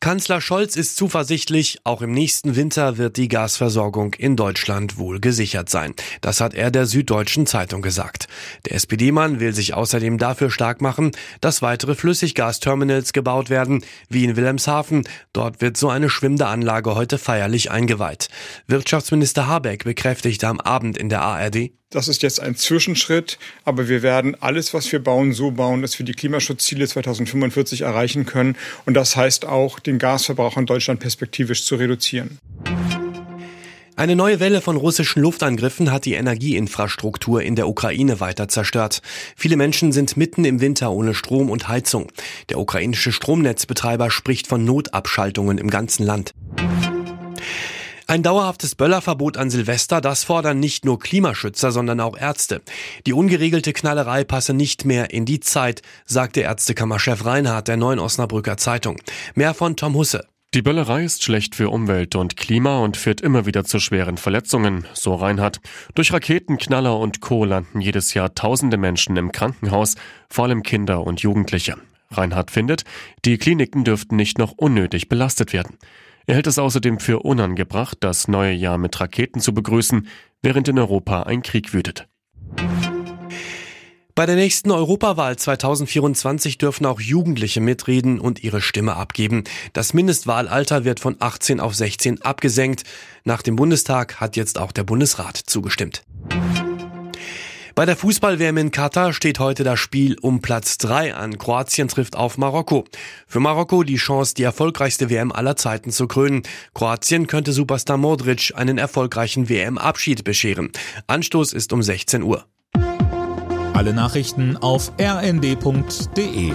Kanzler Scholz ist zuversichtlich, auch im nächsten Winter wird die Gasversorgung in Deutschland wohl gesichert sein. Das hat er der Süddeutschen Zeitung gesagt. Der SPD-Mann will sich außerdem dafür stark machen, dass weitere Flüssiggasterminals gebaut werden, wie in Wilhelmshaven. Dort wird so eine schwimmende Anlage heute feierlich eingeweiht. Wirtschaftsminister Habeck bekräftigte am Abend in der ARD, das ist jetzt ein Zwischenschritt, aber wir werden alles, was wir bauen, so bauen, dass wir die Klimaschutzziele 2045 erreichen können. Und das heißt auch, den Gasverbrauch in Deutschland perspektivisch zu reduzieren. Eine neue Welle von russischen Luftangriffen hat die Energieinfrastruktur in der Ukraine weiter zerstört. Viele Menschen sind mitten im Winter ohne Strom und Heizung. Der ukrainische Stromnetzbetreiber spricht von Notabschaltungen im ganzen Land. Ein dauerhaftes Böllerverbot an Silvester, das fordern nicht nur Klimaschützer, sondern auch Ärzte. Die ungeregelte Knallerei passe nicht mehr in die Zeit, sagte Ärztekammerchef Reinhardt der Neuen Osnabrücker Zeitung. Mehr von Tom Husse. Die Böllerei ist schlecht für Umwelt und Klima und führt immer wieder zu schweren Verletzungen, so Reinhardt. Durch Raketen, Knaller und Co. landen jedes Jahr tausende Menschen im Krankenhaus, vor allem Kinder und Jugendliche. Reinhardt findet, die Kliniken dürften nicht noch unnötig belastet werden. Er hält es außerdem für unangebracht, das neue Jahr mit Raketen zu begrüßen, während in Europa ein Krieg wütet. Bei der nächsten Europawahl 2024 dürfen auch Jugendliche mitreden und ihre Stimme abgeben. Das Mindestwahlalter wird von 18 auf 16 abgesenkt. Nach dem Bundestag hat jetzt auch der Bundesrat zugestimmt. Bei der Fußball-WM in Katar steht heute das Spiel um Platz 3 an. Kroatien trifft auf Marokko. Für Marokko die Chance, die erfolgreichste WM aller Zeiten zu krönen. Kroatien könnte Superstar Modric einen erfolgreichen WM-Abschied bescheren. Anstoß ist um 16 Uhr. Alle Nachrichten auf rnd.de